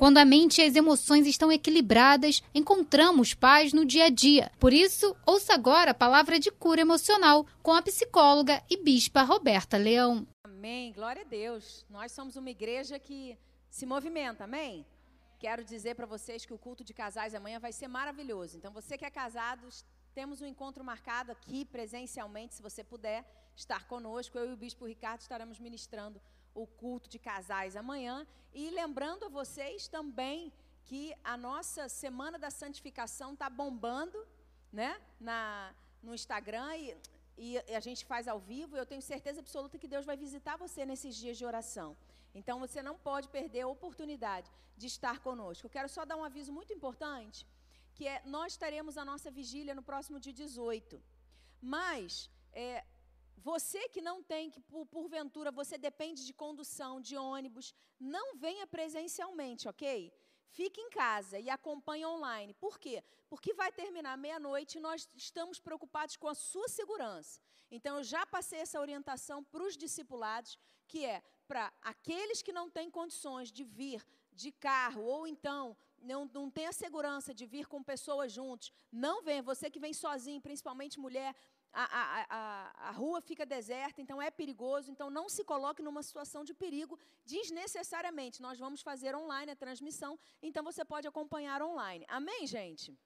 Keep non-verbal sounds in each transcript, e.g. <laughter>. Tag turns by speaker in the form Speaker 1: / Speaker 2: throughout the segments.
Speaker 1: Quando a mente e as emoções estão equilibradas, encontramos paz no dia a dia. Por isso, ouça agora a palavra de cura emocional com a psicóloga e bispa Roberta Leão.
Speaker 2: Amém. Glória a Deus. Nós somos uma igreja que se movimenta. Amém. Quero dizer para vocês que o culto de casais amanhã vai ser maravilhoso. Então, você que é casado, temos um encontro marcado aqui presencialmente, se você puder estar conosco. Eu e o bispo Ricardo estaremos ministrando o culto de casais amanhã. E lembrando a vocês também que a nossa Semana da Santificação está bombando né, na, no Instagram e, e a gente faz ao vivo. Eu tenho certeza absoluta que Deus vai visitar você nesses dias de oração. Então você não pode perder a oportunidade de estar conosco. Eu quero só dar um aviso muito importante, que é nós teremos a nossa vigília no próximo dia 18. Mas é, você que não tem, que por, porventura você depende de condução, de ônibus, não venha presencialmente, ok? Fique em casa e acompanhe online. Por quê? Porque vai terminar meia-noite e nós estamos preocupados com a sua segurança. Então, eu já passei essa orientação para os discipulados, que é para aqueles que não têm condições de vir de carro, ou então não, não tem a segurança de vir com pessoas juntos, não venha. Você que vem sozinho, principalmente mulher, a, a, a, a, rua fica deserta, então é perigoso, então não se coloque numa situação de perigo desnecessariamente. Nós vamos fazer online a transmissão, então você pode acompanhar online. Amém, gente?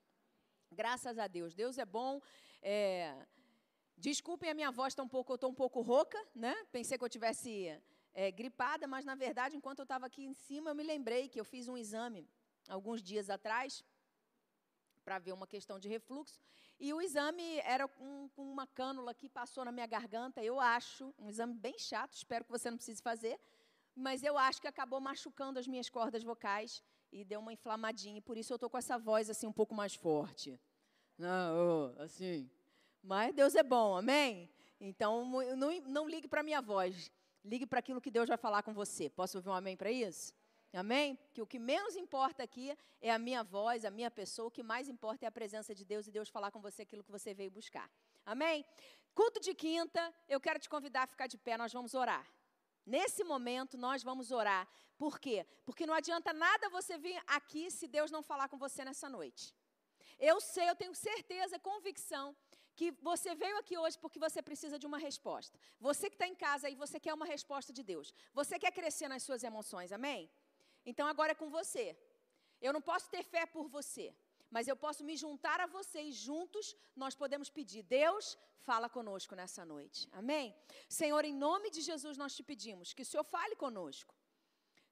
Speaker 2: Graças a Deus. Deus é bom. É... Desculpem a minha voz está um pouco, eu estou um pouco rouca, né? Pensei que eu tivesse é, gripada, mas na verdade, enquanto eu estava aqui em cima, eu me lembrei que eu fiz um exame alguns dias atrás para ver uma questão de refluxo. E o exame era com, com uma cânula que passou na minha garganta, eu acho, um exame bem chato, espero que você não precise fazer, mas eu acho que acabou machucando as minhas cordas vocais e deu uma inflamadinha, e por isso eu estou com essa voz assim um pouco mais forte. Não, assim. Mas Deus é bom, amém? Então, não, não ligue para a minha voz, ligue para aquilo que Deus vai falar com você. Posso ouvir um amém para isso? Amém? Que o que menos importa aqui é a minha voz, a minha pessoa, o que mais importa é a presença de Deus e Deus falar com você aquilo que você veio buscar. Amém? Culto de quinta, eu quero te convidar a ficar de pé, nós vamos orar. Nesse momento, nós vamos orar. Por quê? Porque não adianta nada você vir aqui se Deus não falar com você nessa noite. Eu sei, eu tenho certeza, convicção, que você veio aqui hoje porque você precisa de uma resposta. Você que está em casa aí, você quer uma resposta de Deus. Você quer crescer nas suas emoções, amém? Então agora é com você. Eu não posso ter fé por você, mas eu posso me juntar a você e juntos nós podemos pedir: Deus, fala conosco nessa noite. Amém? Senhor, em nome de Jesus nós te pedimos que o Senhor fale conosco.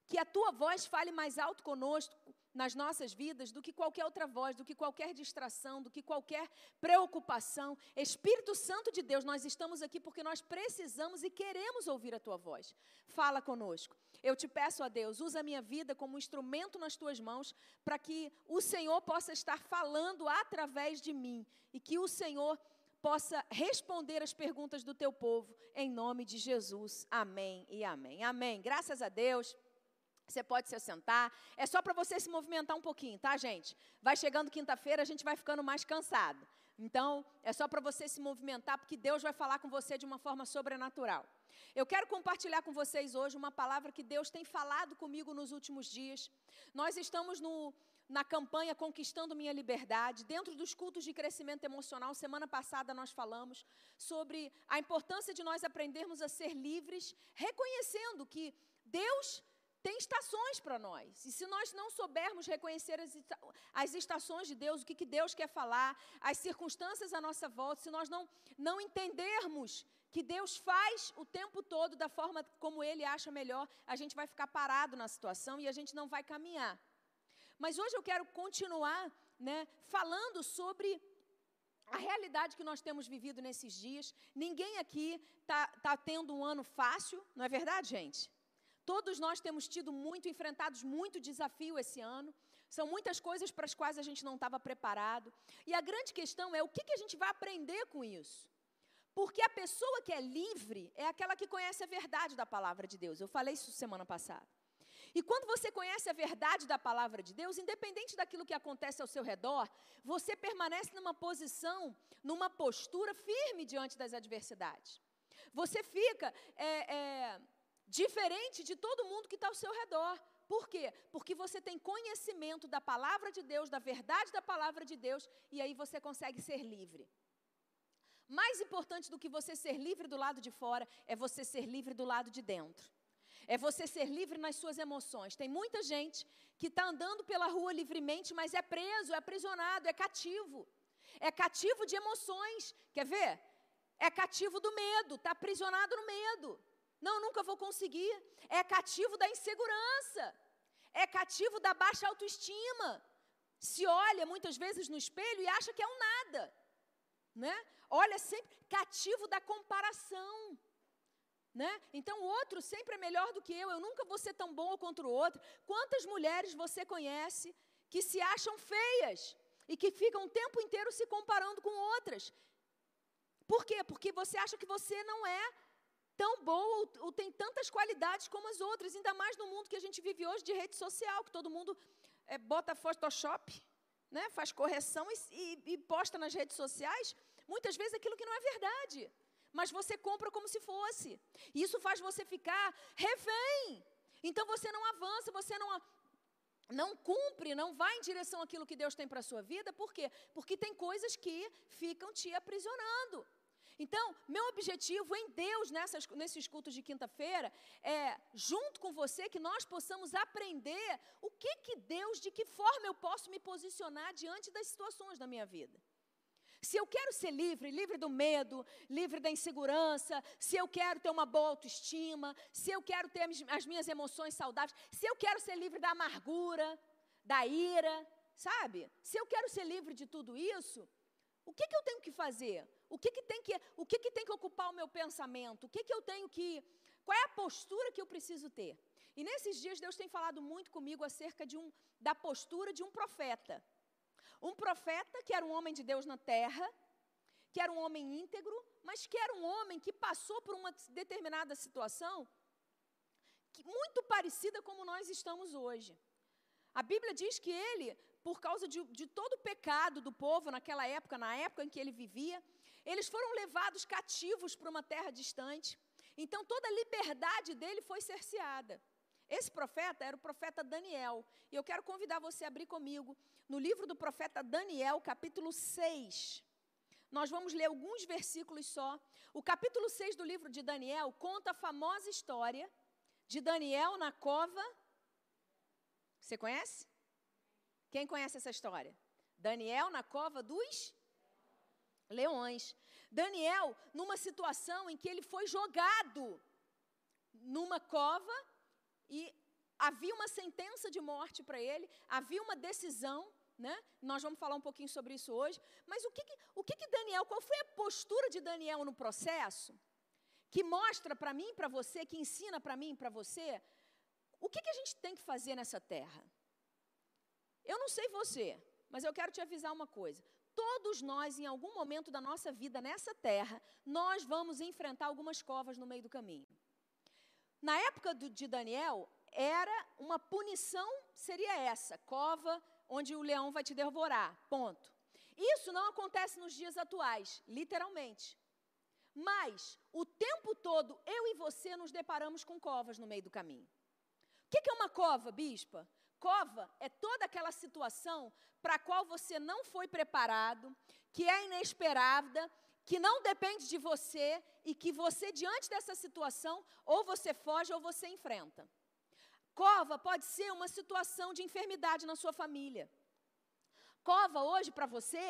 Speaker 2: Que a tua voz fale mais alto conosco nas nossas vidas do que qualquer outra voz, do que qualquer distração, do que qualquer preocupação. Espírito Santo de Deus, nós estamos aqui porque nós precisamos e queremos ouvir a tua voz. Fala conosco. Eu te peço a Deus, usa a minha vida como instrumento nas tuas mãos, para que o Senhor possa estar falando através de mim e que o Senhor possa responder as perguntas do teu povo, em nome de Jesus. Amém e amém. Amém. Graças a Deus. Você pode se assentar. É só para você se movimentar um pouquinho, tá, gente? Vai chegando quinta-feira, a gente vai ficando mais cansado. Então, é só para você se movimentar, porque Deus vai falar com você de uma forma sobrenatural. Eu quero compartilhar com vocês hoje uma palavra que Deus tem falado comigo nos últimos dias. Nós estamos no, na campanha Conquistando Minha Liberdade, dentro dos cultos de crescimento emocional. Semana passada nós falamos sobre a importância de nós aprendermos a ser livres, reconhecendo que Deus tem estações para nós. E se nós não soubermos reconhecer as, estações de Deus, o que, que Deus quer falar, as circunstâncias à nossa volta, se nós não, não entendermos que Deus faz o tempo todo da forma como Ele acha melhor, a gente vai ficar parado na situação e a gente não vai caminhar. Mas hoje eu quero continuar né, falando sobre a realidade que nós temos vivido nesses dias. Ninguém aqui está tá tendo um ano fácil, não é verdade, gente? Todos nós temos tido muito, enfrentados muito desafio esse ano. São muitas coisas para as quais a gente não estava preparado. E a grande questão é o que, que a gente vai aprender com isso. Porque a pessoa que é livre é aquela que conhece a verdade da palavra de Deus. Eu falei isso semana passada. E quando você conhece a verdade da palavra de Deus, independente daquilo que acontece ao seu redor, você permanece numa posição, numa postura firme diante das adversidades. Você fica é, é, diferente de todo mundo que está ao seu redor. Por quê? Porque você tem conhecimento da palavra de Deus, da verdade da palavra de Deus, e aí você consegue ser livre. Mais importante do que você ser livre do lado de fora é você ser livre do lado de dentro. É você ser livre nas suas emoções. Tem muita gente que está andando pela rua livremente, mas é preso, é aprisionado, é cativo. É cativo de emoções. Quer ver? É cativo do medo, está aprisionado no medo. Não, nunca vou conseguir. É cativo da insegurança. É cativo da baixa autoestima. Se olha muitas vezes no espelho e acha que é um nada. Né? Olha sempre cativo da comparação. Né? Então o outro sempre é melhor do que eu, eu nunca vou ser tão bom contra o outro. Quantas mulheres você conhece que se acham feias e que ficam o tempo inteiro se comparando com outras? Por quê? Porque você acha que você não é tão boa ou, ou tem tantas qualidades como as outras, ainda mais no mundo que a gente vive hoje de rede social, que todo mundo é, bota Photoshop, né? faz correção e, e, e posta nas redes sociais, muitas vezes aquilo que não é verdade mas você compra como se fosse. Isso faz você ficar refém. Então você não avança, você não não cumpre, não vai em direção àquilo que Deus tem para a sua vida, por quê? Porque tem coisas que ficam te aprisionando. Então, meu objetivo em Deus nessas, nesses cultos de quinta-feira é, junto com você, que nós possamos aprender o que, que Deus, de que forma eu posso me posicionar diante das situações da minha vida. Se eu quero ser livre, livre do medo, livre da insegurança, se eu quero ter uma boa autoestima, se eu quero ter as minhas emoções saudáveis, se eu quero ser livre da amargura, da ira, sabe? Se eu quero ser livre de tudo isso, o que, que eu tenho que fazer? O que, que, tem que, o que, que tem que ocupar o meu pensamento? O que, que eu tenho que. Qual é a postura que eu preciso ter? E nesses dias Deus tem falado muito comigo acerca de um, da postura de um profeta. Um profeta que era um homem de Deus na terra, que era um homem íntegro, mas que era um homem que passou por uma determinada situação que, muito parecida como nós estamos hoje. A Bíblia diz que ele, por causa de, de, todo o pecado do povo naquela época, na época em que ele vivia, eles foram levados cativos para uma terra distante. Então toda a liberdade dele foi cerceada. Esse profeta era o profeta Daniel. E eu quero convidar você a abrir comigo no livro do profeta Daniel, capítulo 6. Nós vamos ler alguns versículos só. O capítulo 6 do livro de Daniel conta a famosa história de Daniel na cova. Você conhece? Quem conhece essa história? Daniel na cova dos leões. Daniel, numa situação em que ele foi jogado numa cova e havia uma sentença de morte para ele, havia uma decisão, né? Nós vamos falar um pouquinho sobre isso hoje. Mas o que, que o que, que Daniel, qual foi a postura de Daniel no processo? Que mostra para mim para você, que ensina para mim e para você, o que, que a gente tem que fazer nessa terra? Eu não sei você, mas eu quero te avisar uma coisa. Todos nós, em algum momento da nossa vida nessa terra, nós vamos enfrentar algumas covas no meio do caminho. Na época do, de Daniel, era uma punição, seria essa, cova onde o leão vai te devorar, ponto. Isso não acontece nos dias atuais, literalmente. Mas, o tempo todo, eu e você nos deparamos com covas no meio do caminho. O que é uma cova, bispa? Cova é toda aquela situação para a qual você não foi preparado, que é inesperada, que não depende de você e que você, diante dessa situação, ou você foge ou você enfrenta. Cova pode ser uma situação de enfermidade na sua família. Cova hoje para você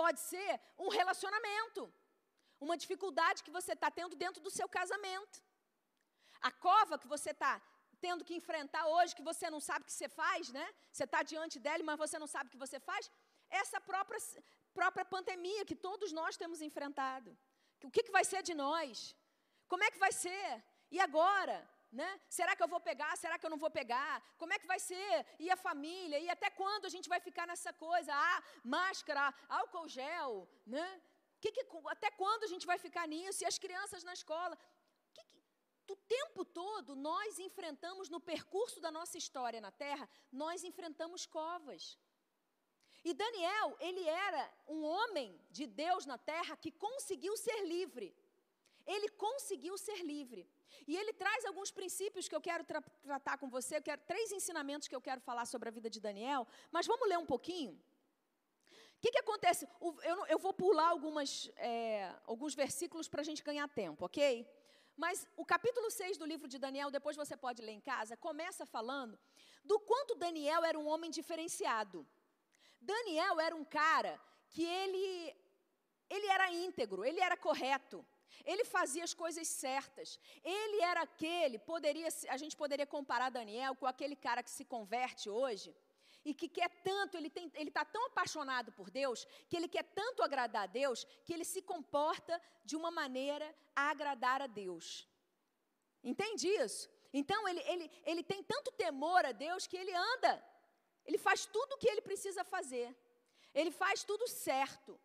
Speaker 2: pode ser um relacionamento, uma dificuldade que você está tendo dentro do seu casamento. A cova que você está tendo que enfrentar hoje, que você não sabe o que você faz, né? Você está diante dela, mas você não sabe o que você faz. Essa própria própria pandemia que todos nós temos enfrentado. O que, que vai ser de nós? Como é que vai ser? E agora? Né? Será que eu vou pegar? Será que eu não vou pegar? Como é que vai ser? E a família? E até quando a gente vai ficar nessa coisa? Ah, máscara, álcool gel, né? Que que, até quando a gente vai ficar nisso? E as crianças na escola? O tempo todo nós enfrentamos no percurso da nossa história na Terra, nós enfrentamos covas. E Daniel, ele era um homem de Deus na terra que conseguiu ser livre. ele conseguiu ser livre. E ele traz alguns princípios que eu quero tra tratar com você, eu quero, três ensinamentos que eu quero falar sobre a vida de Daniel, mas vamos ler um pouquinho? O que, que acontece? Eu, eu, vou pular algumas, é, alguns versículos para a gente ganhar tempo, ok? Mas o capítulo 6 do livro de Daniel, depois você pode ler em casa, começa falando do quanto Daniel era um homem diferenciado. Daniel era um cara que ele, ele era íntegro, ele era correto. Ele fazia as coisas certas. Ele era aquele, poderia, a gente poderia comparar Daniel com aquele cara que se converte hoje e que quer tanto, ele está tão apaixonado por Deus, que ele quer tanto agradar a Deus, que ele se comporta de uma maneira a agradar a Deus. Entende isso? Então ele, ele, ele tem tanto temor a Deus que ele anda, ele faz tudo o que ele precisa fazer, ele faz tudo certo.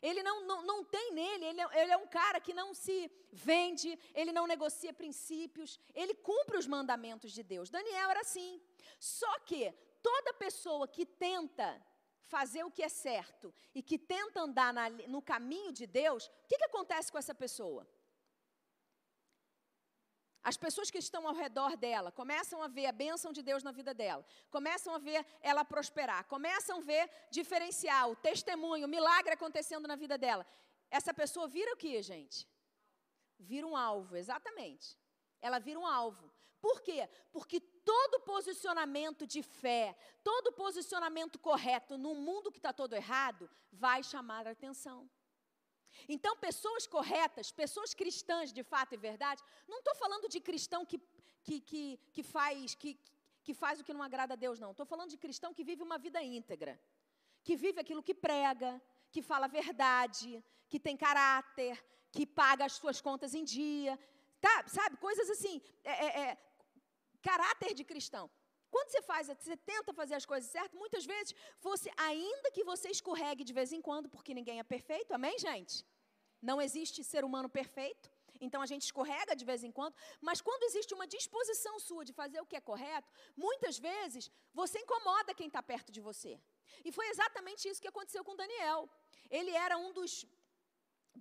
Speaker 2: Ele não, não, não tem nele, ele é, ele é um cara que não se vende, ele não negocia princípios, ele cumpre os mandamentos de Deus. Daniel era assim. Só que toda pessoa que tenta fazer o que é certo e que tenta andar na, no caminho de Deus, o que, que acontece com essa pessoa? As pessoas que estão ao redor dela começam a ver a bênção de Deus na vida dela, começam a ver ela prosperar, começam a ver diferencial, testemunho, milagre acontecendo na vida dela. Essa pessoa vira o que, gente? Vira um alvo, exatamente. Ela vira um alvo. Por quê? Porque todo posicionamento de fé, todo posicionamento correto no mundo que está todo errado, vai chamar a atenção. Então, pessoas corretas, pessoas cristãs de fato e verdade, não estou falando de cristão que, que, que, que, faz, que, que faz o que não agrada a Deus, não. Estou falando de cristão que vive uma vida íntegra, que vive aquilo que prega, que fala a verdade, que tem caráter, que paga as suas contas em dia, tá, sabe? Coisas assim, é, é, é, caráter de cristão. Quando você faz, você tenta fazer as coisas certas, muitas vezes você, ainda que você escorregue de vez em quando, porque ninguém é perfeito, amém, gente? Não existe ser humano perfeito. Então a gente escorrega de vez em quando, mas quando existe uma disposição sua de fazer o que é correto, muitas vezes você incomoda quem está perto de você. E foi exatamente isso que aconteceu com Daniel. Ele era um dos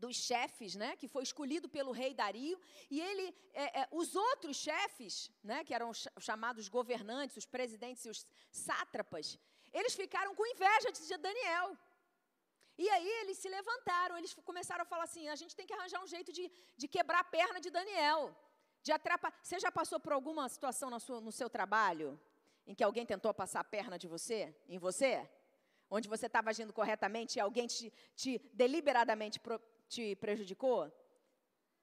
Speaker 2: dos chefes, né, que foi escolhido pelo rei Dario, e ele, é, é, os outros chefes, né, que eram chamados governantes, os presidentes e os sátrapas, eles ficaram com inveja de Daniel. E aí eles se levantaram, eles começaram a falar assim: a gente tem que arranjar um jeito de, de quebrar a perna de Daniel, de atrapalhar. Você já passou por alguma situação no seu, no seu trabalho em que alguém tentou passar a perna de você, em você? Onde você estava agindo corretamente e alguém te, te deliberadamente te prejudicou?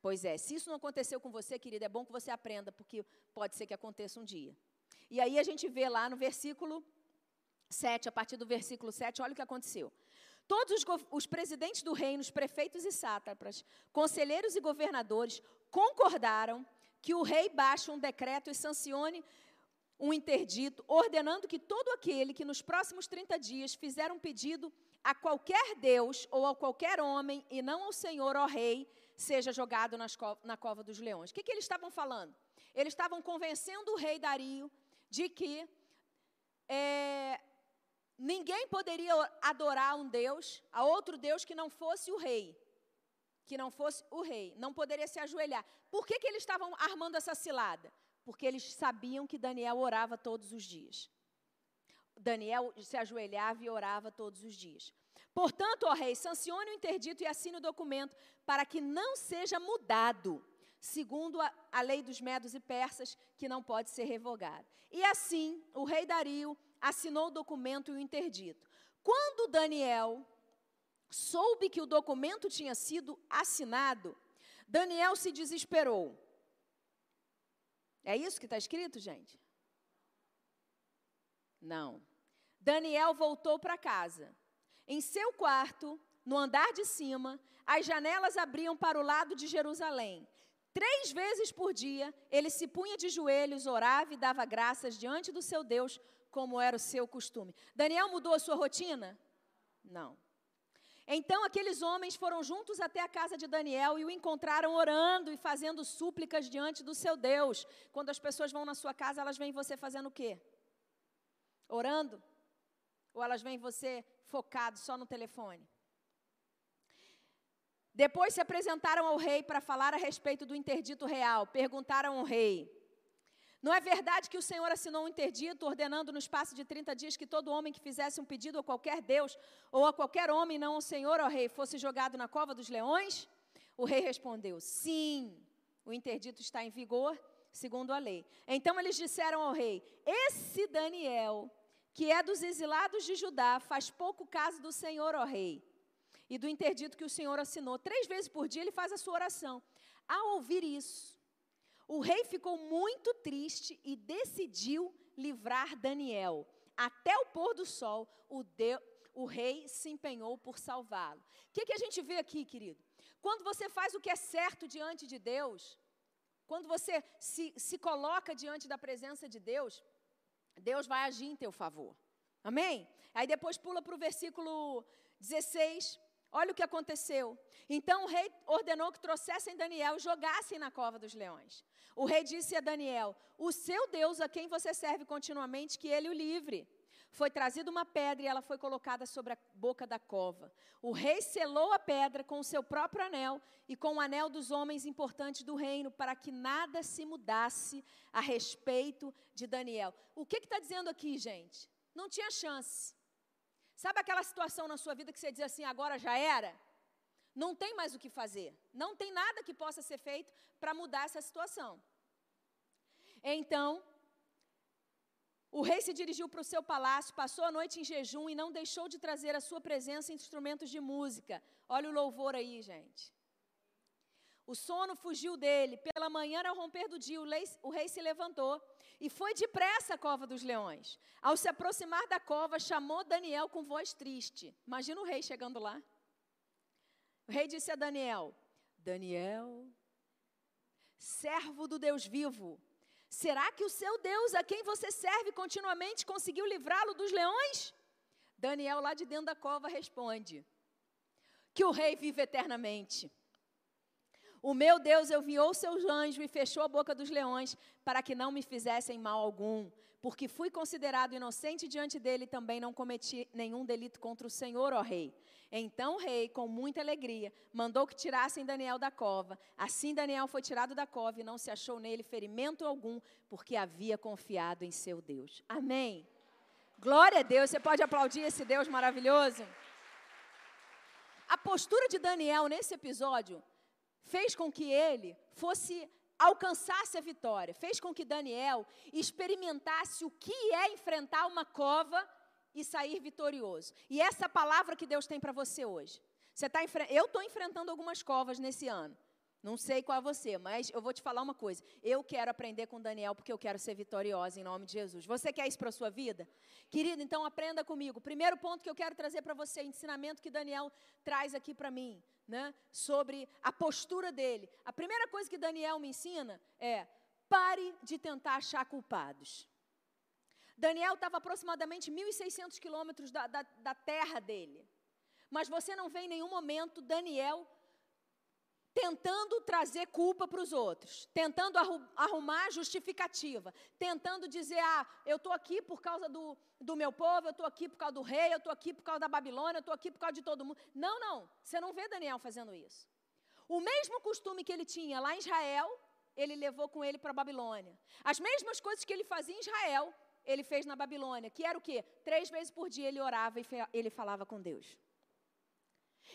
Speaker 2: Pois é, se isso não aconteceu com você, querida, é bom que você aprenda, porque pode ser que aconteça um dia. E aí a gente vê lá no versículo 7, a partir do versículo 7, olha o que aconteceu. Todos os, os presidentes do reino, os prefeitos e sátrapas, conselheiros e governadores concordaram que o rei baixe um decreto e sancione um interdito, ordenando que todo aquele que nos próximos 30 dias fizer um pedido a qualquer Deus ou a qualquer homem, e não ao Senhor, ó Rei, seja jogado co na cova dos leões. O que, que eles estavam falando? Eles estavam convencendo o rei Dario de que é, ninguém poderia adorar um Deus, a outro Deus que não fosse o rei. Que não fosse o rei, não poderia se ajoelhar. Por que, que eles estavam armando essa cilada? Porque eles sabiam que Daniel orava todos os dias. Daniel se ajoelhava e orava todos os dias. Portanto, ó rei, sancione o interdito e assine o documento para que não seja mudado, segundo a, a lei dos medos e persas, que não pode ser revogada. E assim, o rei Dario assinou o documento e o interdito. Quando Daniel soube que o documento tinha sido assinado, Daniel se desesperou. É isso que está escrito, gente? Não. Daniel voltou para casa. Em seu quarto, no andar de cima, as janelas abriam para o lado de Jerusalém. Três vezes por dia, ele se punha de joelhos, orava e dava graças diante do seu Deus, como era o seu costume. Daniel mudou a sua rotina? Não. Então aqueles homens foram juntos até a casa de Daniel e o encontraram orando e fazendo súplicas diante do seu Deus. Quando as pessoas vão na sua casa, elas veem você fazendo o quê? Orando? Ou elas veem você focado só no telefone? Depois se apresentaram ao rei para falar a respeito do interdito real. Perguntaram ao rei: Não é verdade que o Senhor assinou um interdito ordenando no espaço de 30 dias que todo homem que fizesse um pedido a qualquer Deus ou a qualquer homem, não ao Senhor, ó rei, fosse jogado na cova dos leões? O rei respondeu: Sim, o interdito está em vigor, segundo a lei. Então eles disseram ao rei: Esse Daniel, que é dos exilados de Judá, faz pouco caso do Senhor, ó rei e do interdito que o Senhor assinou. Três vezes por dia ele faz a sua oração. Ao ouvir isso, o rei ficou muito triste e decidiu livrar Daniel. Até o pôr do sol, o, de, o rei se empenhou por salvá-lo. O que, que a gente vê aqui, querido? Quando você faz o que é certo diante de Deus, quando você se, se coloca diante da presença de Deus, Deus vai agir em teu favor. Amém? Aí depois pula para o versículo 16. Olha o que aconteceu. Então o rei ordenou que trouxessem Daniel e jogassem na cova dos leões. O rei disse a Daniel: O seu Deus, a quem você serve continuamente, que ele o livre. Foi trazida uma pedra e ela foi colocada sobre a boca da cova. O rei selou a pedra com o seu próprio anel e com o anel dos homens importantes do reino, para que nada se mudasse a respeito de Daniel. O que está dizendo aqui, gente? Não tinha chance. Sabe aquela situação na sua vida que você diz assim, agora já era? Não tem mais o que fazer. Não tem nada que possa ser feito para mudar essa situação. Então, o rei se dirigiu para o seu palácio, passou a noite em jejum e não deixou de trazer à sua presença instrumentos de música. Olha o louvor aí, gente. O sono fugiu dele. Pela manhã, ao romper do dia, o rei se levantou e foi depressa à cova dos leões. Ao se aproximar da cova, chamou Daniel com voz triste. Imagina o rei chegando lá. O rei disse a Daniel: Daniel, servo do Deus vivo, será que o seu Deus, a quem você serve continuamente, conseguiu livrá-lo dos leões? Daniel, lá de dentro da cova, responde: Que o rei vive eternamente. O meu Deus enviou seus anjos e fechou a boca dos leões para que não me fizessem mal algum, porque fui considerado inocente diante dele e também não cometi nenhum delito contra o Senhor, ó rei. Então o rei, com muita alegria, mandou que tirassem Daniel da cova. Assim Daniel foi tirado da cova e não se achou nele ferimento algum, porque havia confiado em seu Deus. Amém. Glória a Deus. Você pode aplaudir esse Deus maravilhoso? A postura de Daniel nesse episódio fez com que ele fosse alcançasse a vitória, fez com que Daniel experimentasse o que é enfrentar uma cova e sair vitorioso. E essa palavra que Deus tem para você hoje. Você tá eu estou enfrentando algumas covas nesse ano. Não sei qual é você, mas eu vou te falar uma coisa. Eu quero aprender com Daniel porque eu quero ser vitoriosa em nome de Jesus. Você quer isso para a sua vida? Querido, então aprenda comigo. Primeiro ponto que eu quero trazer para você, ensinamento que Daniel traz aqui para mim, né, sobre a postura dele. A primeira coisa que Daniel me ensina é: pare de tentar achar culpados. Daniel estava aproximadamente 1.600 quilômetros da, da, da terra dele. Mas você não vê em nenhum momento Daniel tentando trazer culpa para os outros, tentando arrumar justificativa, tentando dizer, ah, eu estou aqui por causa do, do meu povo, eu estou aqui por causa do rei, eu estou aqui por causa da Babilônia, eu estou aqui por causa de todo mundo. Não, não, você não vê Daniel fazendo isso. O mesmo costume que ele tinha lá em Israel, ele levou com ele para a Babilônia. As mesmas coisas que ele fazia em Israel, ele fez na Babilônia, que era o quê? Três vezes por dia ele orava e ele falava com Deus.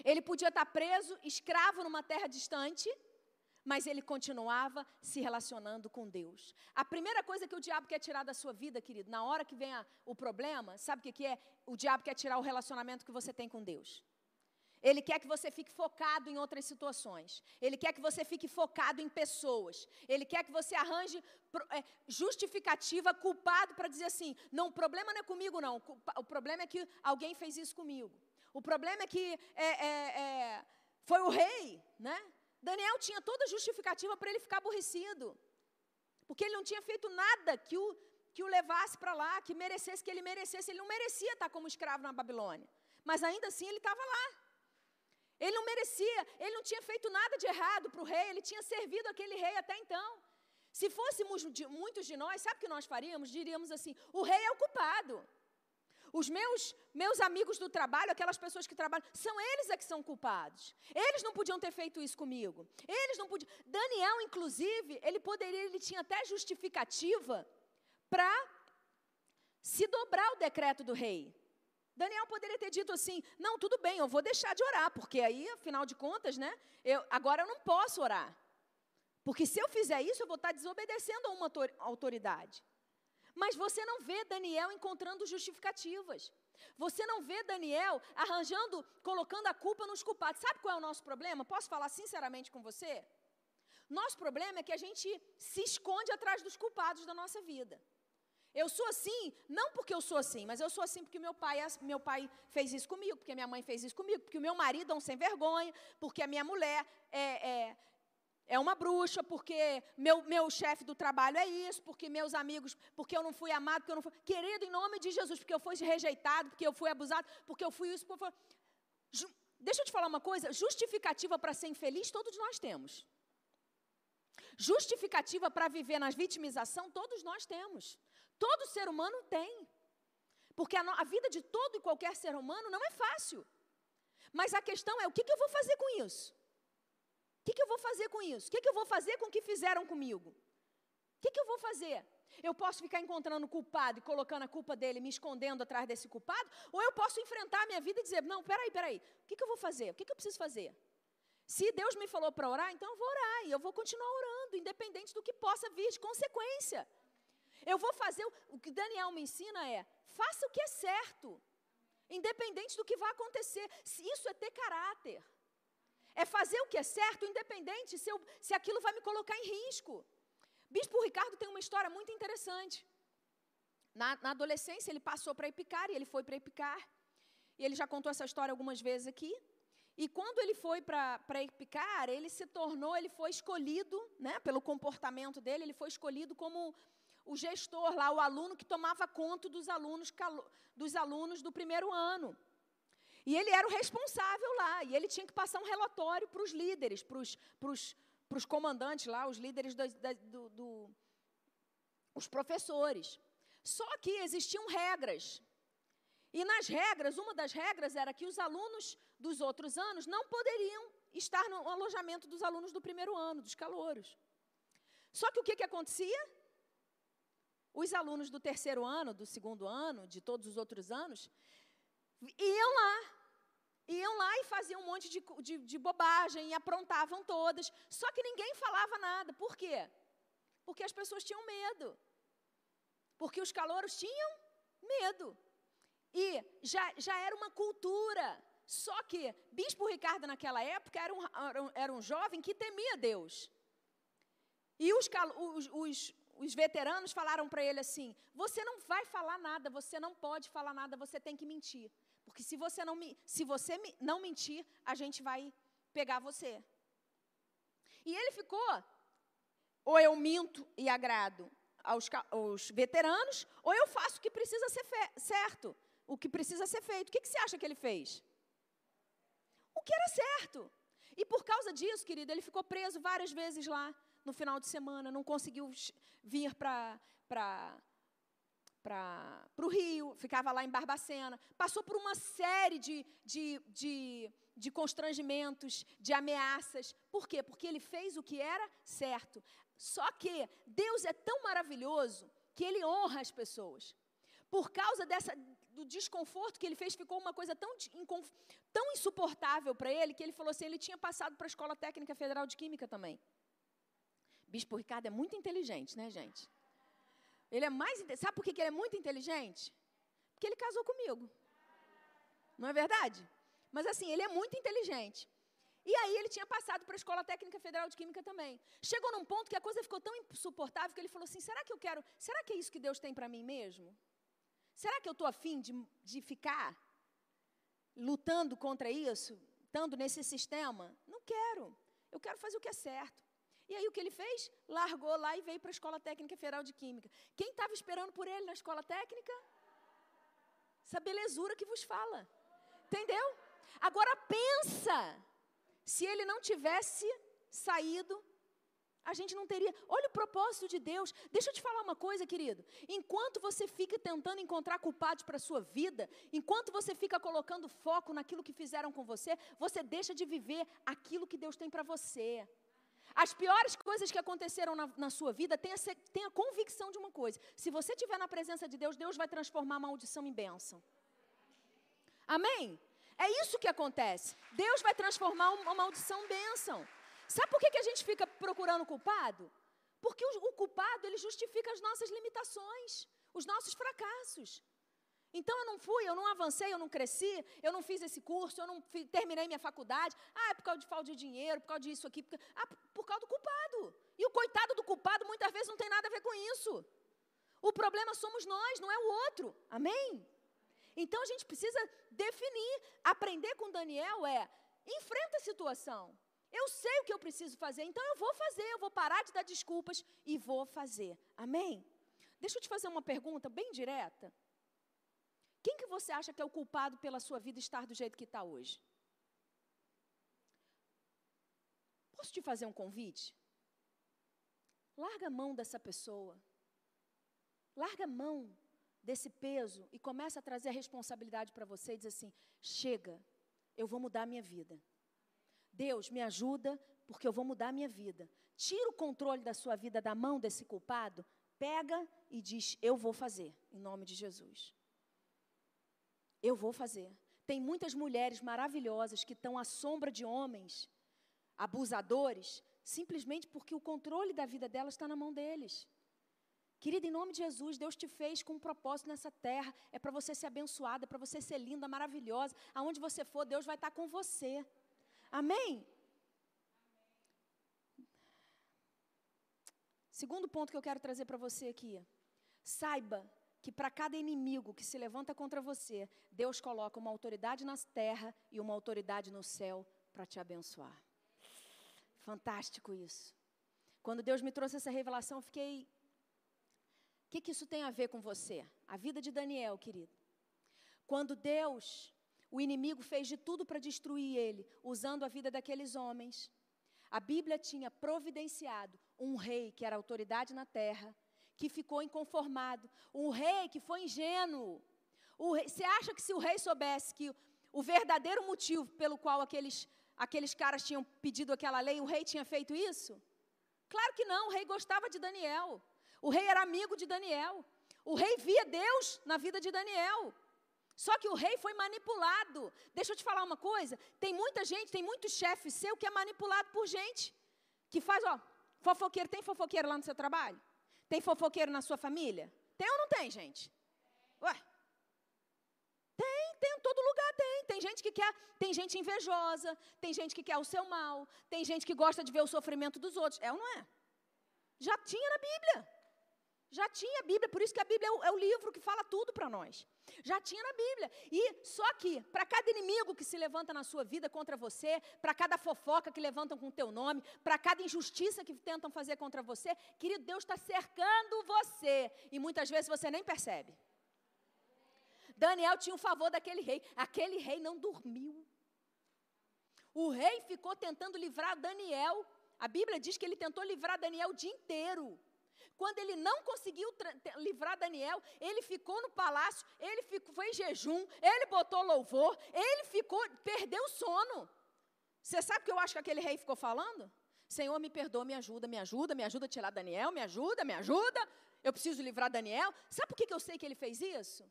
Speaker 2: Ele podia estar preso, escravo numa terra distante, mas ele continuava se relacionando com Deus. A primeira coisa que o diabo quer tirar da sua vida, querido, na hora que vem a, o problema, sabe o que, que é? O diabo quer tirar o relacionamento que você tem com Deus. Ele quer que você fique focado em outras situações. Ele quer que você fique focado em pessoas. Ele quer que você arranje é, justificativa, culpado, para dizer assim: não, o problema não é comigo, não. O problema é que alguém fez isso comigo. O problema é que é, é, é, foi o rei, né? Daniel tinha toda a justificativa para ele ficar aborrecido. Porque ele não tinha feito nada que o, que o levasse para lá, que merecesse, que ele merecesse. Ele não merecia estar como escravo na Babilônia. Mas ainda assim ele estava lá. Ele não merecia, ele não tinha feito nada de errado para o rei, ele tinha servido aquele rei até então. Se fôssemos muitos de nós, sabe o que nós faríamos? Diríamos assim: o rei é o culpado. Os meus, meus amigos do trabalho, aquelas pessoas que trabalham, são eles é que são culpados. Eles não podiam ter feito isso comigo. Eles não podiam. Daniel, inclusive, ele poderia, ele tinha até justificativa para se dobrar o decreto do rei. Daniel poderia ter dito assim: não, tudo bem, eu vou deixar de orar, porque aí, afinal de contas, né, eu, agora eu não posso orar. Porque se eu fizer isso, eu vou estar desobedecendo a uma autoridade. Mas você não vê Daniel encontrando justificativas. Você não vê Daniel arranjando, colocando a culpa nos culpados. Sabe qual é o nosso problema? Posso falar sinceramente com você? Nosso problema é que a gente se esconde atrás dos culpados da nossa vida. Eu sou assim, não porque eu sou assim, mas eu sou assim porque meu pai, meu pai fez isso comigo, porque minha mãe fez isso comigo, porque o meu marido é um sem vergonha, porque a minha mulher é, é, é uma bruxa, porque meu, meu chefe do trabalho é isso, porque meus amigos, porque eu não fui amado, porque eu não fui. Querido, em nome de Jesus, porque eu fui rejeitado, porque eu fui abusado, porque eu fui isso. Porque Ju... Deixa eu te falar uma coisa: justificativa para ser infeliz, todos nós temos. Justificativa para viver na vitimização, todos nós temos. Todo ser humano tem. Porque a, a, vida de todo e qualquer ser humano não é fácil. Mas a questão é: o que, que eu vou fazer com isso? O que, que, eu vou fazer com isso? O que, que, eu vou fazer com o que fizeram comigo? O que, que eu vou fazer? Eu posso ficar encontrando culpado e colocando a culpa dele, me escondendo atrás desse culpado? Ou eu posso enfrentar a minha vida e dizer: não, peraí, peraí, o que, que eu vou fazer? O que, que eu preciso fazer? Se Deus me falou para orar, então eu vou orar e eu vou continuar orando, independente do que possa vir de consequência. Eu vou fazer o que Daniel me ensina é: faça o que é certo, independente do que vai acontecer. Isso é ter caráter. É fazer o que é certo, independente se, eu, se aquilo vai me colocar em risco. Bispo Ricardo tem uma história muito interessante. Na, na adolescência, ele passou para Epicar e ele foi para Epicar. E ele já contou essa história algumas vezes aqui. E quando ele foi para Epicar, ele se tornou, ele foi escolhido, né, pelo comportamento dele, ele foi escolhido como o gestor lá, o aluno que tomava conta dos alunos, dos alunos do primeiro ano. E ele era o responsável lá, e ele tinha que passar um relatório para os líderes, para os comandantes lá, os líderes do, do, do, os professores. Só que existiam regras. E nas regras, uma das regras era que os alunos dos outros anos não poderiam estar no alojamento dos alunos do primeiro ano, dos calouros. Só que o que, que acontecia? Os alunos do terceiro ano, do segundo ano, de todos os outros anos, iam lá. Iam lá e faziam um monte de, de, de bobagem e aprontavam todas. Só que ninguém falava nada. Por quê? Porque as pessoas tinham medo. Porque os calouros tinham medo. E já, já era uma cultura. Só que Bispo Ricardo, naquela época, era um, era um, jovem que temia Deus. E os, os, os, os veteranos falaram para ele assim: Você não vai falar nada, você não pode falar nada, você tem que mentir. Porque se você não, se você não mentir, a gente vai pegar você. E ele ficou, ou eu minto e agrado aos, aos veteranos, ou eu faço o que precisa ser certo, o que precisa ser feito. O que, que você acha que ele fez? O que era certo. E por causa disso, querido, ele ficou preso várias vezes lá no final de semana, não conseguiu vir para para o Rio, ficava lá em Barbacena, passou por uma série de, de, de, de constrangimentos, de ameaças. Por quê? Porque ele fez o que era certo. Só que Deus é tão maravilhoso que ele honra as pessoas. Por causa dessa, do desconforto que ele fez, ficou uma coisa tão, tão insuportável para ele que ele falou assim: ele tinha passado para a Escola Técnica Federal de Química também. Bispo Ricardo é muito inteligente, né, gente? Ele é mais. Sabe por que ele é muito inteligente? Porque ele casou comigo. Não é verdade? Mas assim, ele é muito inteligente. E aí ele tinha passado para a Escola Técnica Federal de Química também. Chegou num ponto que a coisa ficou tão insuportável que ele falou assim: será que eu quero. Será que é isso que Deus tem para mim mesmo? Será que eu estou afim de, de ficar lutando contra isso, estando nesse sistema? Não quero. Eu quero fazer o que é certo. E aí o que ele fez? Largou lá e veio para a Escola Técnica Federal de Química. Quem estava esperando por ele na escola técnica? Essa belezura que vos fala. Entendeu? Agora pensa se ele não tivesse saído a gente não teria. Olha o propósito de Deus. Deixa eu te falar uma coisa, querido. Enquanto você fica tentando encontrar culpados para a sua vida, enquanto você fica colocando foco naquilo que fizeram com você, você deixa de viver aquilo que Deus tem para você. As piores coisas que aconteceram na, na sua vida, tenha, tenha convicção de uma coisa: se você estiver na presença de Deus, Deus vai transformar a maldição em bênção. Amém? É isso que acontece. Deus vai transformar uma maldição em bênção. Sabe por que, que a gente fica procurando culpado? Porque o, o culpado, ele justifica as nossas limitações, os nossos fracassos. Então eu não fui, eu não avancei, eu não cresci, eu não fiz esse curso, eu não fi, terminei minha faculdade. Ah, é por causa de falta de dinheiro, por causa disso aqui. Por, ah, por causa do culpado. E o coitado do culpado muitas vezes não tem nada a ver com isso. O problema somos nós, não é o outro. Amém? Então a gente precisa definir, aprender com Daniel é enfrenta a situação. Eu sei o que eu preciso fazer, então eu vou fazer, eu vou parar de dar desculpas e vou fazer. Amém? Deixa eu te fazer uma pergunta bem direta. Quem que você acha que é o culpado pela sua vida estar do jeito que está hoje? Posso te fazer um convite? Larga a mão dessa pessoa. Larga a mão desse peso e começa a trazer a responsabilidade para você e diz assim: chega, eu vou mudar a minha vida. Deus, me ajuda, porque eu vou mudar a minha vida. Tira o controle da sua vida da mão desse culpado, pega e diz: eu vou fazer, em nome de Jesus. Eu vou fazer. Tem muitas mulheres maravilhosas que estão à sombra de homens abusadores, simplesmente porque o controle da vida delas está na mão deles. Querida, em nome de Jesus, Deus te fez com um propósito nessa terra. É para você ser abençoada, é para você ser linda, maravilhosa. Aonde você for, Deus vai estar com você. Amém? Segundo ponto que eu quero trazer para você aqui. Saiba que para cada inimigo que se levanta contra você, Deus coloca uma autoridade na terra e uma autoridade no céu para te abençoar. Fantástico isso. Quando Deus me trouxe essa revelação, eu fiquei. O que, que isso tem a ver com você? A vida de Daniel, querido. Quando Deus, o inimigo, fez de tudo para destruir ele, usando a vida daqueles homens, a Bíblia tinha providenciado um rei que era autoridade na terra que ficou inconformado, um rei que foi ingênuo. Rei, você acha que se o rei soubesse que o verdadeiro motivo pelo qual aqueles, aqueles caras tinham pedido aquela lei, o rei tinha feito isso? Claro que não, o rei gostava de Daniel. O rei era amigo de Daniel. O rei via Deus na vida de Daniel. Só que o rei foi manipulado. Deixa eu te falar uma coisa: tem muita gente, tem muito chefe seu que é manipulado por gente. Que faz, ó, fofoqueiro, tem fofoqueiro lá no seu trabalho? Tem fofoqueiro na sua família? Tem ou não tem, gente? Ué? Tem, tem, em todo lugar tem. Tem gente que quer, tem gente invejosa, tem gente que quer o seu mal, tem gente que gosta de ver o sofrimento dos outros. É ou não é? Já tinha na Bíblia. Já tinha a Bíblia, por isso que a Bíblia é o, é o livro que fala tudo para nós. Já tinha na Bíblia. E só que, para cada inimigo que se levanta na sua vida contra você, para cada fofoca que levantam com o teu nome, para cada injustiça que tentam fazer contra você, querido, Deus está cercando você. E muitas vezes você nem percebe. Daniel tinha o favor daquele rei. Aquele rei não dormiu. O rei ficou tentando livrar Daniel. A Bíblia diz que ele tentou livrar Daniel o dia inteiro. Quando ele não conseguiu livrar Daniel, ele ficou no palácio, ele ficou, foi em jejum, ele botou louvor, ele ficou, perdeu o sono. Você sabe o que eu acho que aquele rei ficou falando? Senhor, me perdoa, me ajuda, me ajuda, me ajuda a tirar Daniel, me ajuda, me ajuda. Eu preciso livrar Daniel. Sabe por que, que eu sei que ele fez isso?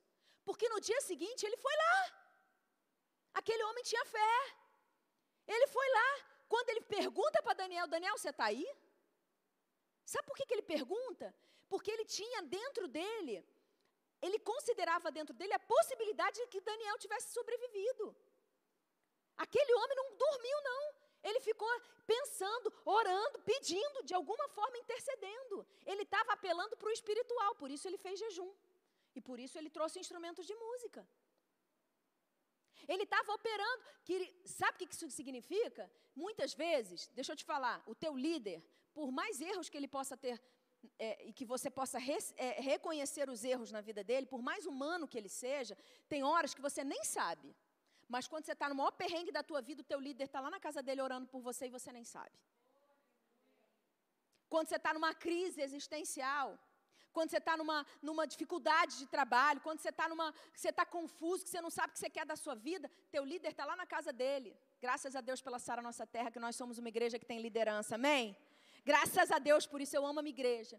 Speaker 2: Porque no dia seguinte ele foi lá. Aquele homem tinha fé. Ele foi lá. Quando ele pergunta para Daniel, Daniel, você está aí? Sabe por que, que ele pergunta? Porque ele tinha dentro dele, ele considerava dentro dele a possibilidade de que Daniel tivesse sobrevivido. Aquele homem não dormiu, não. Ele ficou pensando, orando, pedindo, de alguma forma intercedendo. Ele estava apelando para o espiritual, por isso ele fez jejum. E por isso ele trouxe instrumentos de música. Ele estava operando. Que, sabe o que isso significa? Muitas vezes, deixa eu te falar, o teu líder, por mais erros que ele possa ter, é, e que você possa é, reconhecer os erros na vida dele, por mais humano que ele seja, tem horas que você nem sabe. Mas quando você está no maior perrengue da tua vida, o teu líder está lá na casa dele orando por você e você nem sabe. quando você está numa crise existencial, quando você está numa, numa dificuldade de trabalho, quando você está numa. você está confuso, que você não sabe o que você quer da sua vida, teu líder está lá na casa dele. Graças a Deus pela Sara Nossa Terra, que nós somos uma igreja que tem liderança, amém? Graças a Deus por isso eu amo a minha igreja.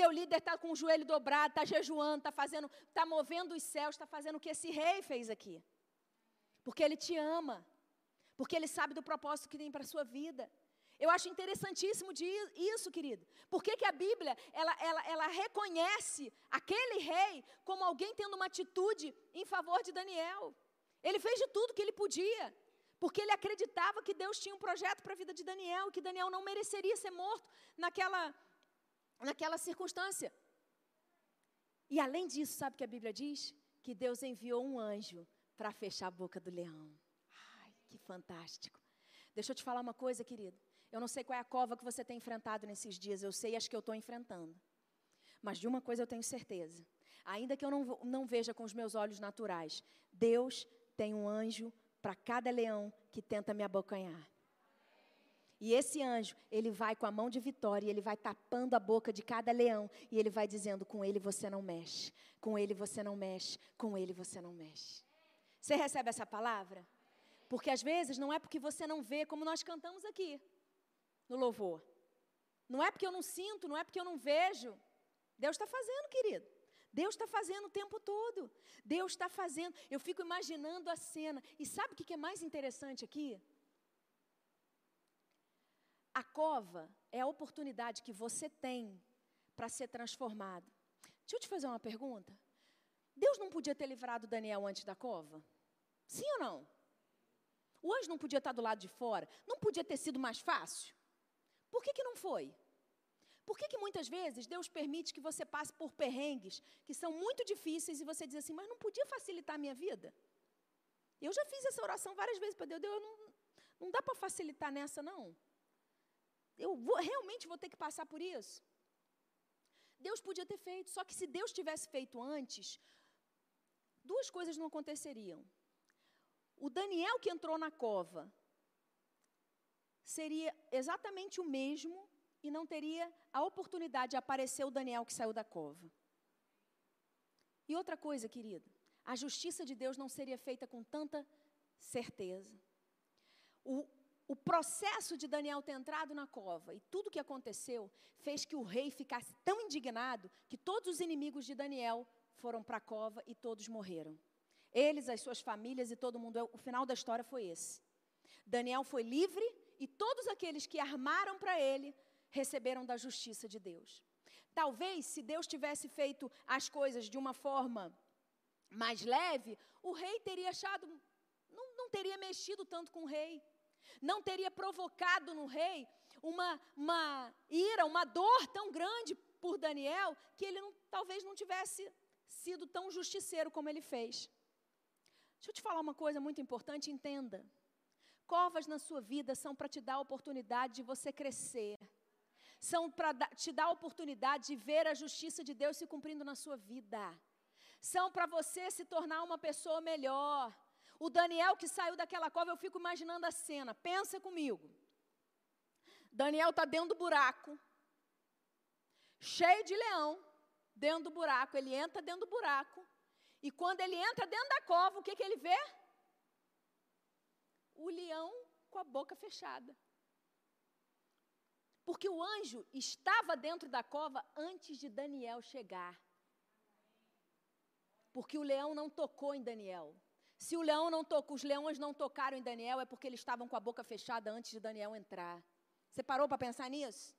Speaker 2: Teu líder está com o joelho dobrado, está jejuando, está fazendo, está movendo os céus, está fazendo o que esse rei fez aqui. Porque ele te ama. Porque ele sabe do propósito que tem para a sua vida. Eu acho interessantíssimo isso, querido. Por que, que a Bíblia, ela, ela, ela reconhece aquele rei como alguém tendo uma atitude em favor de Daniel? Ele fez de tudo que ele podia. Porque ele acreditava que Deus tinha um projeto para a vida de Daniel, que Daniel não mereceria ser morto naquela, naquela circunstância. E além disso, sabe o que a Bíblia diz? Que Deus enviou um anjo para fechar a boca do leão. Ai, que fantástico. Deixa eu te falar uma coisa, querido. Eu não sei qual é a cova que você tem enfrentado nesses dias, eu sei as que eu estou enfrentando. Mas de uma coisa eu tenho certeza. Ainda que eu não, não veja com os meus olhos naturais, Deus tem um anjo para cada leão que tenta me abocanhar. E esse anjo, ele vai com a mão de vitória, e ele vai tapando a boca de cada leão, e ele vai dizendo: com ele você não mexe, com ele você não mexe, com ele você não mexe. Você recebe essa palavra? Porque às vezes não é porque você não vê, como nós cantamos aqui, no louvor. Não é porque eu não sinto, não é porque eu não vejo. Deus está fazendo, querido. Deus está fazendo o tempo todo. Deus está fazendo. Eu fico imaginando a cena. E sabe o que é mais interessante aqui? A cova é a oportunidade que você tem para ser transformado. Deixa eu te fazer uma pergunta. Deus não podia ter livrado Daniel antes da cova? Sim ou não? O anjo não podia estar do lado de fora? Não podia ter sido mais fácil? Por que, que não foi? Por que, que muitas vezes Deus permite que você passe por perrengues que são muito difíceis e você diz assim, mas não podia facilitar a minha vida? Eu já fiz essa oração várias vezes para Deus, Deus não, não dá para facilitar nessa, não. Eu vou, realmente vou ter que passar por isso? Deus podia ter feito, só que se Deus tivesse feito antes, duas coisas não aconteceriam. O Daniel que entrou na cova seria exatamente o mesmo e não teria a oportunidade de aparecer o Daniel que saiu da cova. E outra coisa, querido, a justiça de Deus não seria feita com tanta certeza. O, o processo de Daniel ter entrado na cova e tudo o que aconteceu fez que o rei ficasse tão indignado que todos os inimigos de Daniel foram para a cova e todos morreram. Eles, as suas famílias e todo mundo. O final da história foi esse. Daniel foi livre e todos aqueles que armaram para ele receberam da justiça de Deus. Talvez, se Deus tivesse feito as coisas de uma forma mais leve, o rei teria achado, não, não teria mexido tanto com o rei não teria provocado no rei uma, uma ira, uma dor tão grande por Daniel, que ele não, talvez não tivesse sido tão justiceiro como ele fez. Deixa eu te falar uma coisa muito importante, entenda. Covas na sua vida são para te dar a oportunidade de você crescer. São para te dar a oportunidade de ver a justiça de Deus se cumprindo na sua vida. São para você se tornar uma pessoa melhor. O Daniel que saiu daquela cova, eu fico imaginando a cena. Pensa comigo. Daniel está dentro do buraco, cheio de leão, dentro do buraco. Ele entra dentro do buraco. E quando ele entra dentro da cova, o que, que ele vê? O leão com a boca fechada. Porque o anjo estava dentro da cova antes de Daniel chegar. Porque o leão não tocou em Daniel. Se o leão não tocou, os leões não tocaram em Daniel, é porque eles estavam com a boca fechada antes de Daniel entrar. Você parou para pensar nisso?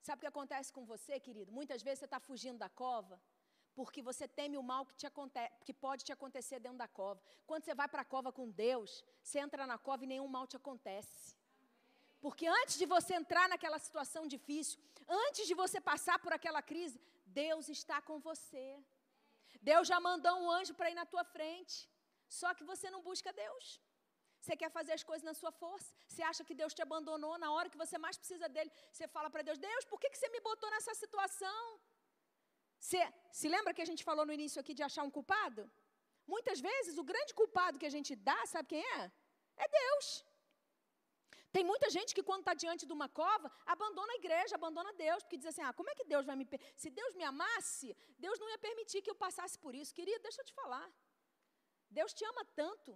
Speaker 2: Sabe o que acontece com você, querido? Muitas vezes você está fugindo da cova porque você teme o mal que, te que pode te acontecer dentro da cova. Quando você vai para a cova com Deus, você entra na cova e nenhum mal te acontece. Porque antes de você entrar naquela situação difícil, antes de você passar por aquela crise, Deus está com você. Deus já mandou um anjo para ir na tua frente. Só que você não busca Deus. Você quer fazer as coisas na sua força. Você acha que Deus te abandonou na hora que você mais precisa dele. Você fala para Deus: Deus, por que, que você me botou nessa situação? Você se lembra que a gente falou no início aqui de achar um culpado? Muitas vezes o grande culpado que a gente dá, sabe quem é? É Deus. Tem muita gente que, quando está diante de uma cova, abandona a igreja, abandona Deus, porque diz assim: ah, como é que Deus vai me. Se Deus me amasse, Deus não ia permitir que eu passasse por isso. Querido, deixa eu te falar. Deus te ama tanto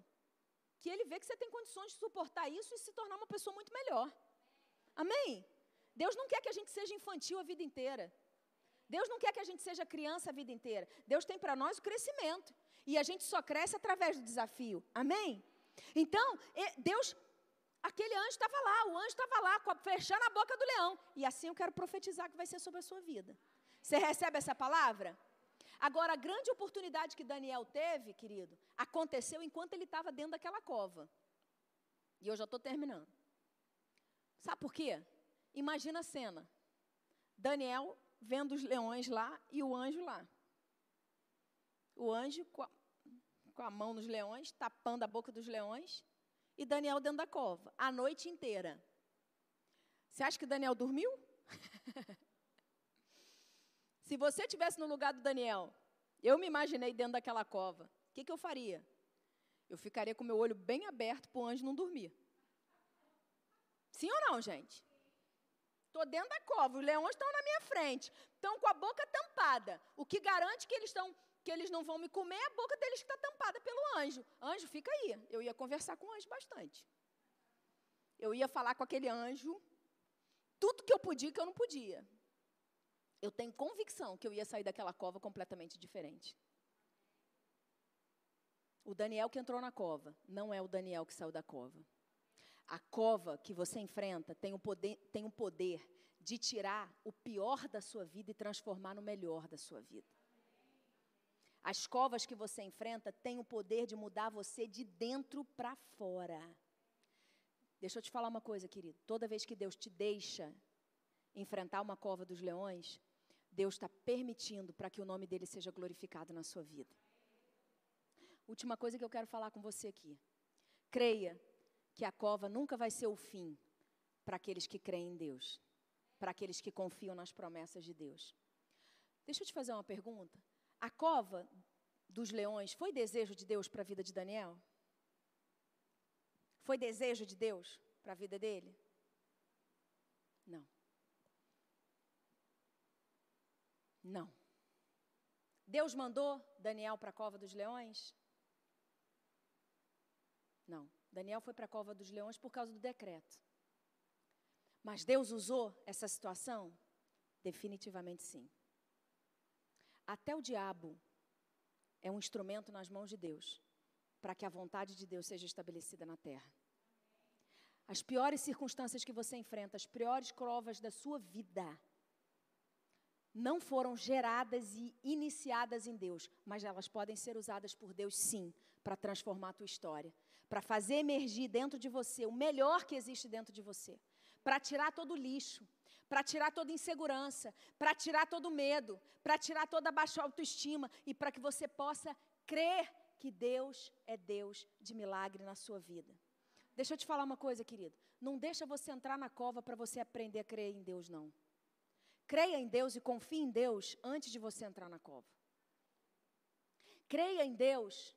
Speaker 2: que Ele vê que você tem condições de suportar isso e se tornar uma pessoa muito melhor. Amém? Deus não quer que a gente seja infantil a vida inteira. Deus não quer que a gente seja criança a vida inteira. Deus tem para nós o crescimento. E a gente só cresce através do desafio. Amém? Então, Deus Aquele anjo estava lá, o anjo estava lá, fechando a boca do leão. E assim eu quero profetizar que vai ser sobre a sua vida. Você recebe essa palavra? Agora, a grande oportunidade que Daniel teve, querido, aconteceu enquanto ele estava dentro daquela cova. E eu já estou terminando. Sabe por quê? Imagina a cena. Daniel vendo os leões lá e o anjo lá. O anjo com a, com a mão nos leões, tapando a boca dos leões e Daniel dentro da cova, a noite inteira. Você acha que Daniel dormiu? <laughs> Se você tivesse no lugar do Daniel, eu me imaginei dentro daquela cova, o que, que eu faria? Eu ficaria com meu olho bem aberto para o anjo não dormir. Sim ou não, gente? Estou dentro da cova, os leões estão na minha frente, estão com a boca tampada. O que garante que eles estão que eles não vão me comer, a boca deles está tampada pelo anjo. Anjo, fica aí. Eu ia conversar com o anjo bastante. Eu ia falar com aquele anjo tudo que eu podia que eu não podia. Eu tenho convicção que eu ia sair daquela cova completamente diferente. O Daniel que entrou na cova não é o Daniel que saiu da cova. A cova que você enfrenta tem o poder, tem o poder de tirar o pior da sua vida e transformar no melhor da sua vida. As covas que você enfrenta têm o poder de mudar você de dentro para fora. Deixa eu te falar uma coisa, querido. Toda vez que Deus te deixa enfrentar uma cova dos leões, Deus está permitindo para que o nome dele seja glorificado na sua vida. Última coisa que eu quero falar com você aqui. Creia que a cova nunca vai ser o fim para aqueles que creem em Deus, para aqueles que confiam nas promessas de Deus. Deixa eu te fazer uma pergunta. A cova dos leões foi desejo de Deus para a vida de Daniel? Foi desejo de Deus para a vida dele? Não. Não. Deus mandou Daniel para a cova dos leões? Não. Daniel foi para a cova dos leões por causa do decreto. Mas Deus usou essa situação? Definitivamente sim. Até o diabo é um instrumento nas mãos de Deus para que a vontade de Deus seja estabelecida na terra. As piores circunstâncias que você enfrenta, as piores provas da sua vida, não foram geradas e iniciadas em Deus, mas elas podem ser usadas por Deus sim, para transformar a tua história, para fazer emergir dentro de você o melhor que existe dentro de você, para tirar todo o lixo, para tirar toda insegurança, para tirar todo medo, para tirar toda baixa autoestima e para que você possa crer que Deus é Deus de milagre na sua vida. Deixa eu te falar uma coisa, querido. Não deixa você entrar na cova para você aprender a crer em Deus, não. Creia em Deus e confie em Deus antes de você entrar na cova. Creia em Deus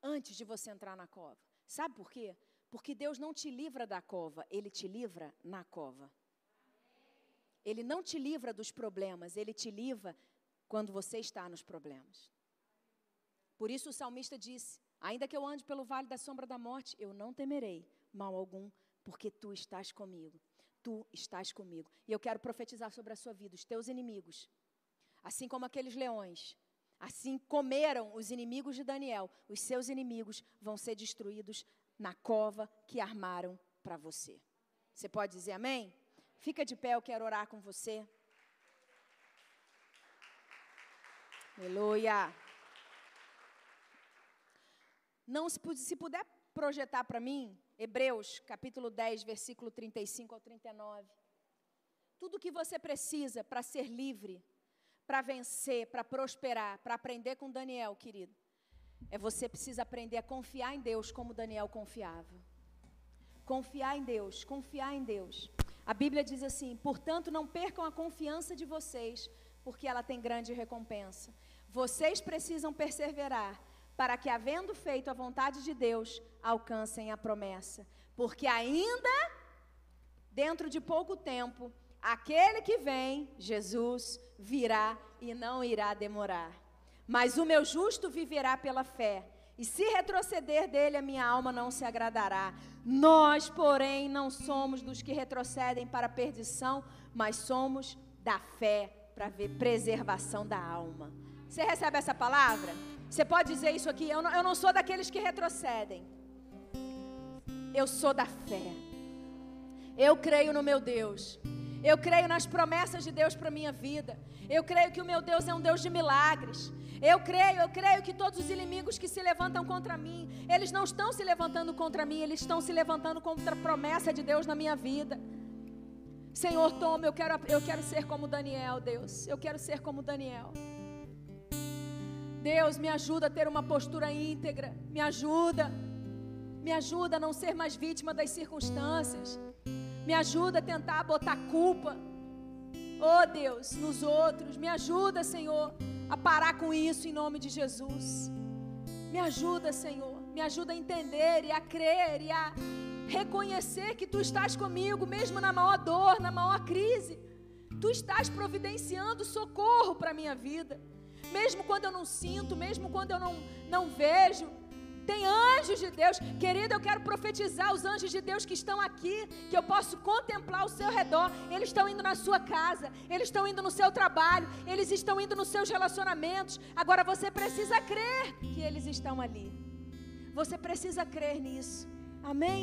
Speaker 2: antes de você entrar na cova. Sabe por quê? Porque Deus não te livra da cova, Ele te livra na cova. Ele não te livra dos problemas, ele te livra quando você está nos problemas. Por isso o salmista disse: Ainda que eu ande pelo vale da sombra da morte, eu não temerei mal algum, porque tu estás comigo. Tu estás comigo. E eu quero profetizar sobre a sua vida, os teus inimigos. Assim como aqueles leões, assim comeram os inimigos de Daniel, os seus inimigos vão ser destruídos na cova que armaram para você. Você pode dizer amém? Fica de pé, eu quero orar com você. Aleluia. Não se, se puder projetar para mim, Hebreus capítulo 10, versículo 35 ao 39. Tudo que você precisa para ser livre, para vencer, para prosperar, para aprender com Daniel, querido, é você precisa aprender a confiar em Deus como Daniel confiava. Confiar em Deus, confiar em Deus. A Bíblia diz assim: portanto, não percam a confiança de vocês, porque ela tem grande recompensa. Vocês precisam perseverar, para que, havendo feito a vontade de Deus, alcancem a promessa. Porque ainda dentro de pouco tempo, aquele que vem, Jesus, virá e não irá demorar. Mas o meu justo viverá pela fé. E se retroceder dele, a minha alma não se agradará. Nós, porém, não somos dos que retrocedem para a perdição, mas somos da fé para ver preservação da alma. Você recebe essa palavra? Você pode dizer isso aqui? Eu não, eu não sou daqueles que retrocedem. Eu sou da fé. Eu creio no meu Deus. Eu creio nas promessas de Deus para minha vida. Eu creio que o meu Deus é um Deus de milagres. Eu creio, eu creio que todos os inimigos que se levantam contra mim, eles não estão se levantando contra mim, eles estão se levantando contra a promessa de Deus na minha vida. Senhor, toma, eu quero, eu quero ser como Daniel, Deus. Eu quero ser como Daniel. Deus, me ajuda a ter uma postura íntegra. Me ajuda. Me ajuda a não ser mais vítima das circunstâncias. Me ajuda a tentar botar culpa. Oh Deus, nos outros. Me ajuda, Senhor, a parar com isso em nome de Jesus. Me ajuda, Senhor. Me ajuda a entender e a crer e a reconhecer que tu estás comigo, mesmo na maior dor, na maior crise. Tu estás providenciando socorro para a minha vida. Mesmo quando eu não sinto, mesmo quando eu não, não vejo. Tem anjos de Deus. Querido, eu quero profetizar os anjos de Deus que estão aqui, que eu posso contemplar ao seu redor. Eles estão indo na sua casa, eles estão indo no seu trabalho, eles estão indo nos seus relacionamentos. Agora você precisa crer que eles estão ali. Você precisa crer nisso. Amém?